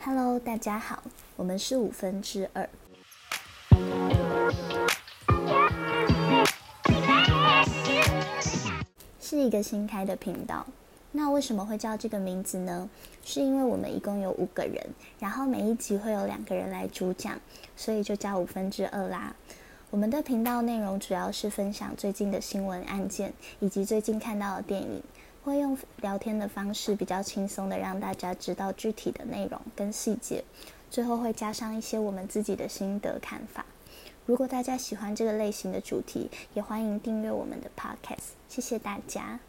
Hello，大家好，我们是五分之二，是一个新开的频道。那为什么会叫这个名字呢？是因为我们一共有五个人，然后每一集会有两个人来主讲，所以就叫五分之二啦。我们的频道内容主要是分享最近的新闻案件，以及最近看到的电影，会用聊天的方式比较轻松的让大家知道具体的内容跟细节，最后会加上一些我们自己的心得看法。如果大家喜欢这个类型的主题，也欢迎订阅我们的 Podcast。谢谢大家。